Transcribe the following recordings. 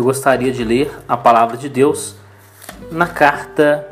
eu gostaria de ler a palavra de Deus na carta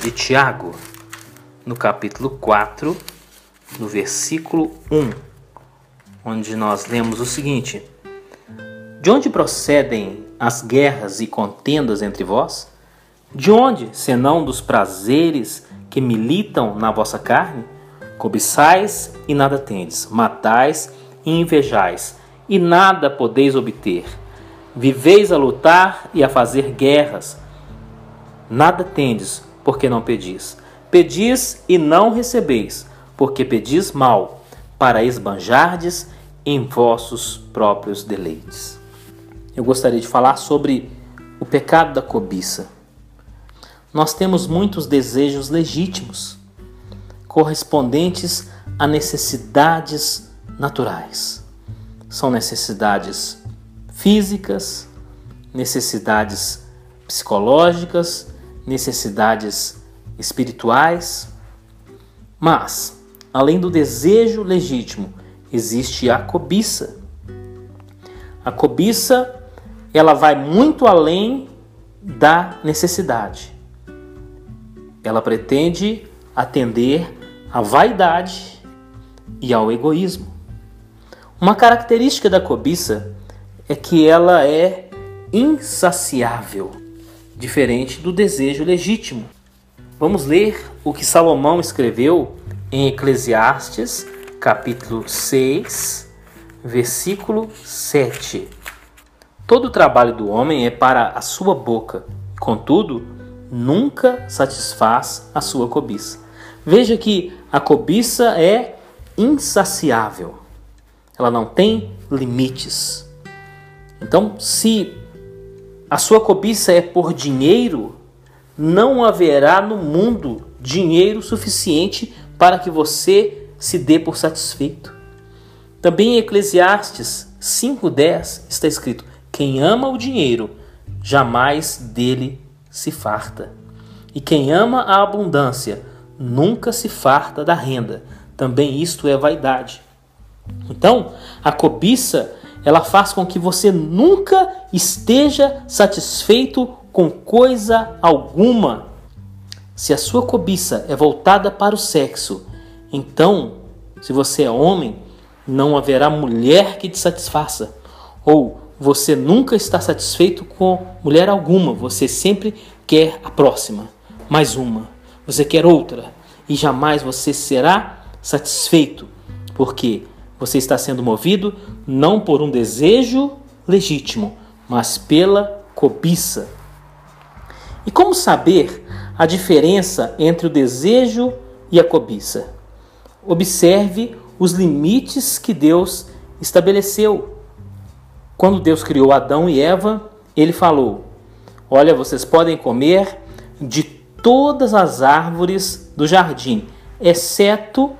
de Tiago, no capítulo 4, no versículo 1, onde nós lemos o seguinte: De onde procedem as guerras e contendas entre vós? De onde, senão dos prazeres que militam na vossa carne? Cobiçais e nada tendes, matais e invejais, e nada podeis obter. Viveis a lutar e a fazer guerras. Nada tendes, porque não pedis. Pedis e não recebeis, porque pedis mal, para esbanjardes em vossos próprios deleites. Eu gostaria de falar sobre o pecado da cobiça. Nós temos muitos desejos legítimos, correspondentes a necessidades naturais. São necessidades físicas, necessidades psicológicas, necessidades espirituais. Mas, além do desejo legítimo, existe a cobiça. A cobiça, ela vai muito além da necessidade. Ela pretende atender à vaidade e ao egoísmo. Uma característica da cobiça é que ela é insaciável, diferente do desejo legítimo. Vamos ler o que Salomão escreveu em Eclesiastes, capítulo 6, versículo 7. Todo o trabalho do homem é para a sua boca, contudo, nunca satisfaz a sua cobiça. Veja que a cobiça é insaciável, ela não tem limites. Então, se a sua cobiça é por dinheiro, não haverá no mundo dinheiro suficiente para que você se dê por satisfeito. Também em Eclesiastes 5:10 está escrito: Quem ama o dinheiro jamais dele se farta. E quem ama a abundância nunca se farta da renda. Também isto é vaidade. Então, a cobiça ela faz com que você nunca esteja satisfeito com coisa alguma. Se a sua cobiça é voltada para o sexo, então, se você é homem, não haverá mulher que te satisfaça. Ou você nunca está satisfeito com mulher alguma, você sempre quer a próxima, mais uma. Você quer outra e jamais você será satisfeito, porque você está sendo movido não por um desejo legítimo, mas pela cobiça. E como saber a diferença entre o desejo e a cobiça? Observe os limites que Deus estabeleceu. Quando Deus criou Adão e Eva, ele falou: Olha, vocês podem comer de todas as árvores do jardim, exceto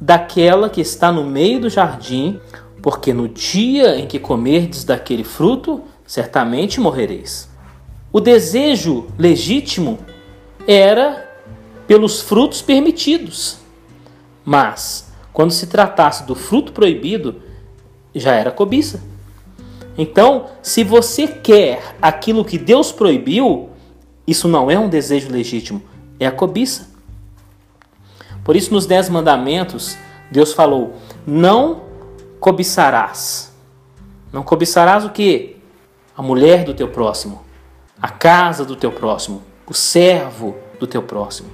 daquela que está no meio do jardim, porque no dia em que comerdes daquele fruto, certamente morrereis. O desejo legítimo era pelos frutos permitidos, mas quando se tratasse do fruto proibido, já era cobiça. Então, se você quer aquilo que Deus proibiu, isso não é um desejo legítimo, é a cobiça. Por isso, nos Dez Mandamentos, Deus falou: Não cobiçarás. Não cobiçarás o que? A mulher do teu próximo, a casa do teu próximo, o servo do teu próximo.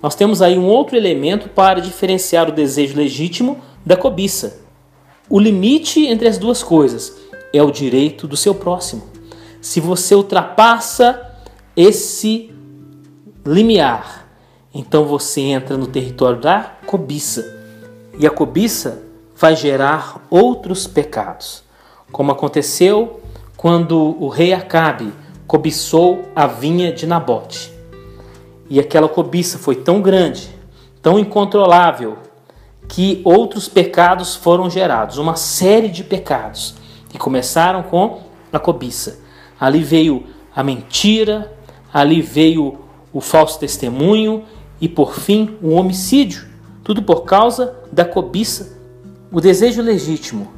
Nós temos aí um outro elemento para diferenciar o desejo legítimo da cobiça. O limite entre as duas coisas é o direito do seu próximo. Se você ultrapassa esse limiar, então você entra no território da cobiça. E a cobiça vai gerar outros pecados, como aconteceu quando o rei Acabe cobiçou a vinha de Nabote. E aquela cobiça foi tão grande, tão incontrolável, que outros pecados foram gerados, uma série de pecados, que começaram com a cobiça. Ali veio a mentira, ali veio o falso testemunho e por fim o homicídio, tudo por causa da cobiça. O desejo legítimo,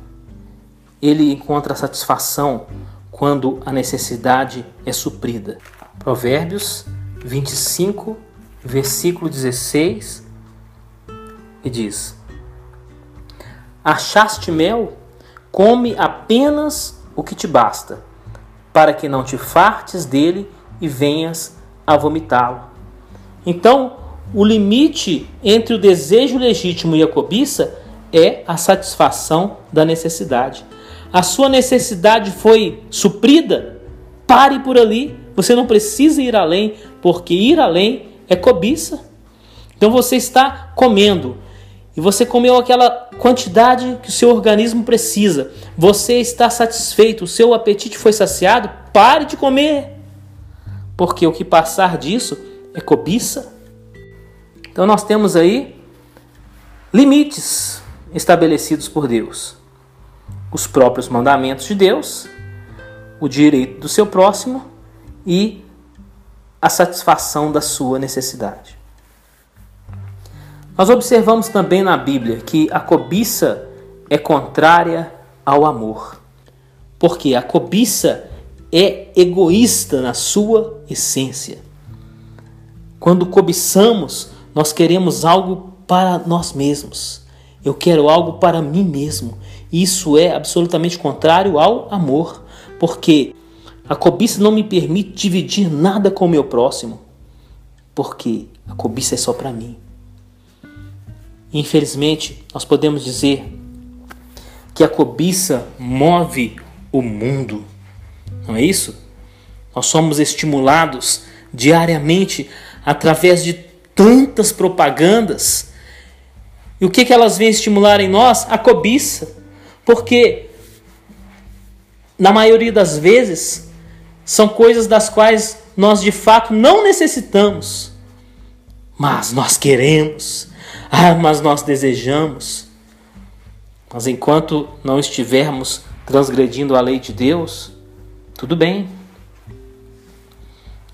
ele encontra satisfação quando a necessidade é suprida. Provérbios 25, versículo 16, e diz: Achaste mel? Come apenas o que te basta, para que não te fartes dele e venhas a vomitá-lo. Então, o limite entre o desejo legítimo e a cobiça é a satisfação da necessidade. A sua necessidade foi suprida? Pare por ali. Você não precisa ir além, porque ir além é cobiça. Então você está comendo e você comeu aquela quantidade que o seu organismo precisa. Você está satisfeito, o seu apetite foi saciado? Pare de comer. Porque o que passar disso é cobiça. Então nós temos aí limites estabelecidos por Deus. Os próprios mandamentos de Deus, o direito do seu próximo e a satisfação da sua necessidade. Nós observamos também na Bíblia que a cobiça é contrária ao amor. Porque a cobiça é egoísta na sua essência. Quando cobiçamos, nós queremos algo para nós mesmos. Eu quero algo para mim mesmo. Isso é absolutamente contrário ao amor, porque a cobiça não me permite dividir nada com o meu próximo, porque a cobiça é só para mim. Infelizmente, nós podemos dizer que a cobiça move o mundo. Não é isso? Nós somos estimulados diariamente através de tantas propagandas. E o que, que elas vêm estimular em nós? A cobiça. Porque, na maioria das vezes, são coisas das quais nós de fato não necessitamos, mas nós queremos, ah, mas nós desejamos. Mas enquanto não estivermos transgredindo a lei de Deus, tudo bem.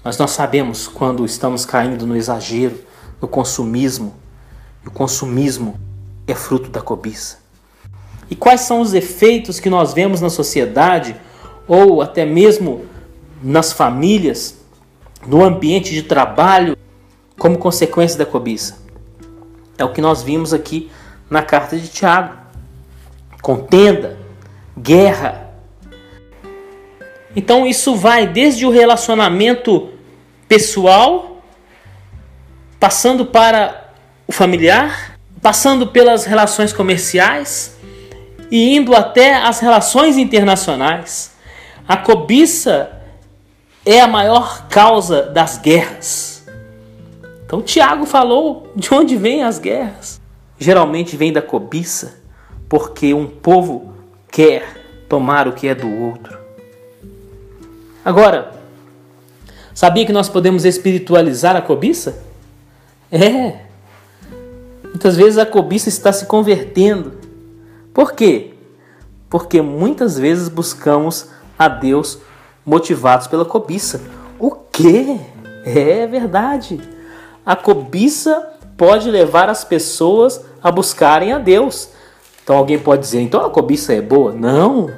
Mas nós sabemos quando estamos caindo no exagero, no consumismo. E o consumismo é fruto da cobiça. E quais são os efeitos que nós vemos na sociedade ou até mesmo nas famílias, no ambiente de trabalho, como consequência da cobiça? É o que nós vimos aqui na carta de Tiago: contenda, guerra, então isso vai desde o relacionamento pessoal, passando para o familiar, passando pelas relações comerciais e indo até as relações internacionais. A cobiça é a maior causa das guerras. Então Tiago falou de onde vêm as guerras. Geralmente vem da cobiça, porque um povo quer tomar o que é do outro. Agora, sabia que nós podemos espiritualizar a cobiça? É. Muitas vezes a cobiça está se convertendo. Por quê? Porque muitas vezes buscamos a Deus motivados pela cobiça. O quê? É verdade. A cobiça pode levar as pessoas a buscarem a Deus. Então alguém pode dizer, então a cobiça é boa? Não.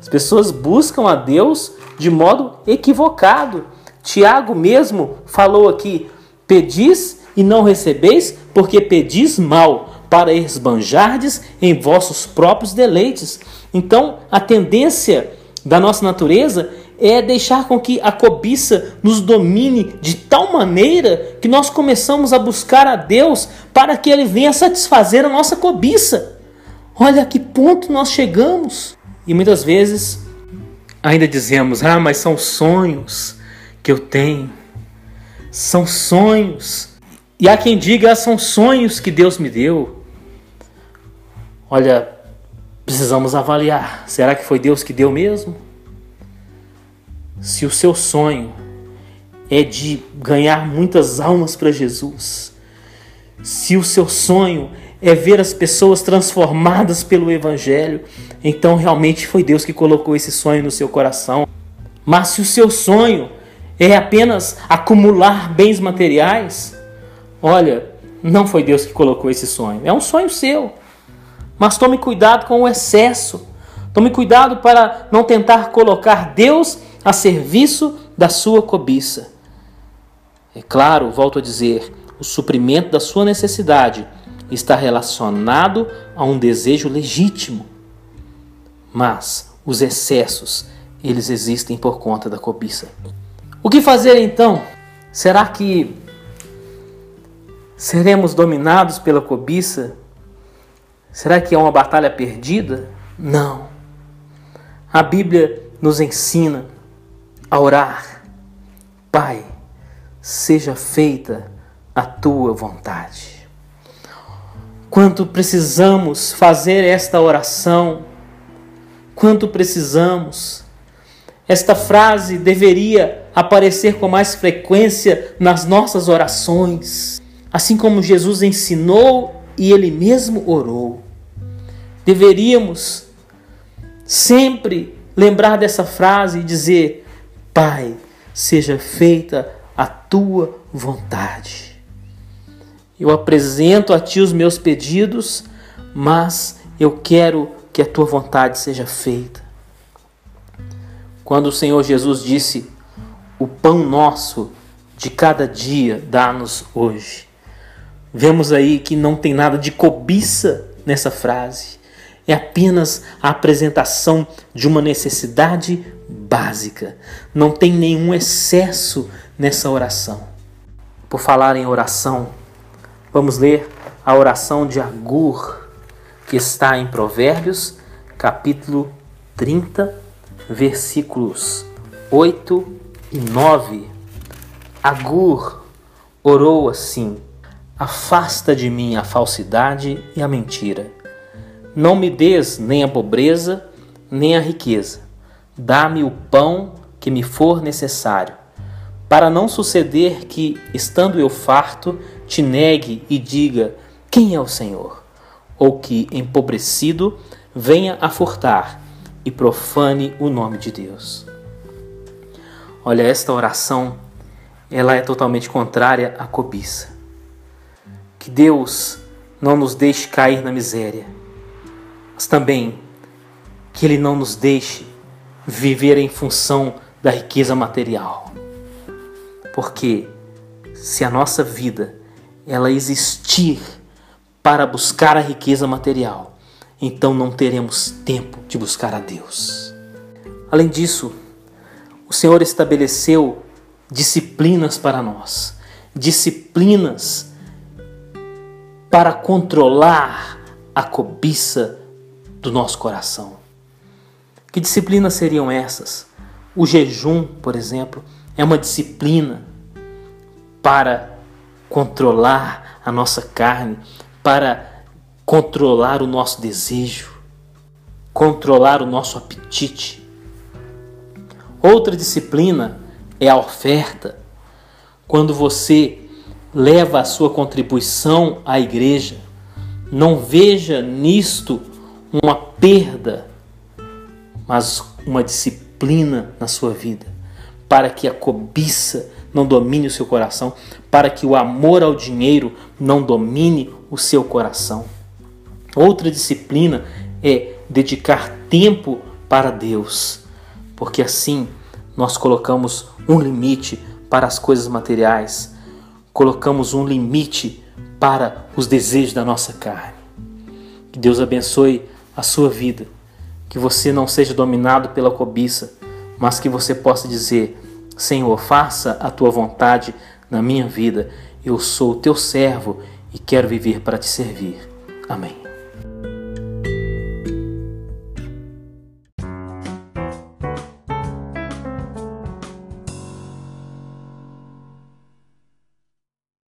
As pessoas buscam a Deus de modo equivocado. Tiago mesmo falou aqui: pedis e não recebeis, porque pedis mal, para esbanjardes em vossos próprios deleites. Então, a tendência da nossa natureza é deixar com que a cobiça nos domine de tal maneira que nós começamos a buscar a Deus para que Ele venha satisfazer a nossa cobiça. Olha a que ponto nós chegamos. E muitas vezes ainda dizemos: ah, mas são sonhos que eu tenho. São sonhos. E há quem diga: ah, são sonhos que Deus me deu. Olha, precisamos avaliar: será que foi Deus que deu mesmo? Se o seu sonho é de ganhar muitas almas para Jesus, se o seu sonho é ver as pessoas transformadas pelo Evangelho, então realmente foi Deus que colocou esse sonho no seu coração. Mas se o seu sonho é apenas acumular bens materiais, olha, não foi Deus que colocou esse sonho, é um sonho seu. Mas tome cuidado com o excesso, Tome cuidado para não tentar colocar Deus a serviço da sua cobiça. É claro, volto a dizer, o suprimento da sua necessidade está relacionado a um desejo legítimo. Mas os excessos, eles existem por conta da cobiça. O que fazer então? Será que seremos dominados pela cobiça? Será que é uma batalha perdida? Não. A Bíblia nos ensina a orar. Pai, seja feita a tua vontade. Quanto precisamos fazer esta oração, quanto precisamos. Esta frase deveria aparecer com mais frequência nas nossas orações, assim como Jesus ensinou e ele mesmo orou. Deveríamos sempre lembrar dessa frase e dizer: Pai, seja feita a tua vontade. Eu apresento a ti os meus pedidos, mas eu quero que a tua vontade seja feita. Quando o Senhor Jesus disse: O pão nosso de cada dia dá-nos hoje. Vemos aí que não tem nada de cobiça nessa frase. É apenas a apresentação de uma necessidade básica. Não tem nenhum excesso nessa oração. Por falar em oração, vamos ler a oração de Agur, que está em Provérbios, capítulo 30, versículos 8 e 9. Agur orou assim: Afasta de mim a falsidade e a mentira não me des nem a pobreza, nem a riqueza. Dá-me o pão que me for necessário, para não suceder que, estando eu farto, te negue e diga: Quem é o Senhor? Ou que, empobrecido, venha a furtar e profane o nome de Deus. Olha, esta oração, ela é totalmente contrária à cobiça. Que Deus não nos deixe cair na miséria mas também que Ele não nos deixe viver em função da riqueza material. Porque se a nossa vida ela existir para buscar a riqueza material, então não teremos tempo de buscar a Deus. Além disso, o Senhor estabeleceu disciplinas para nós, disciplinas para controlar a cobiça do nosso coração. Que disciplinas seriam essas? O jejum, por exemplo, é uma disciplina para controlar a nossa carne, para controlar o nosso desejo, controlar o nosso apetite. Outra disciplina é a oferta. Quando você leva a sua contribuição à igreja, não veja nisto uma perda, mas uma disciplina na sua vida, para que a cobiça não domine o seu coração, para que o amor ao dinheiro não domine o seu coração. Outra disciplina é dedicar tempo para Deus, porque assim nós colocamos um limite para as coisas materiais, colocamos um limite para os desejos da nossa carne. Que Deus abençoe a sua vida. Que você não seja dominado pela cobiça, mas que você possa dizer: Senhor, faça a tua vontade na minha vida. Eu sou o teu servo e quero viver para te servir. Amém.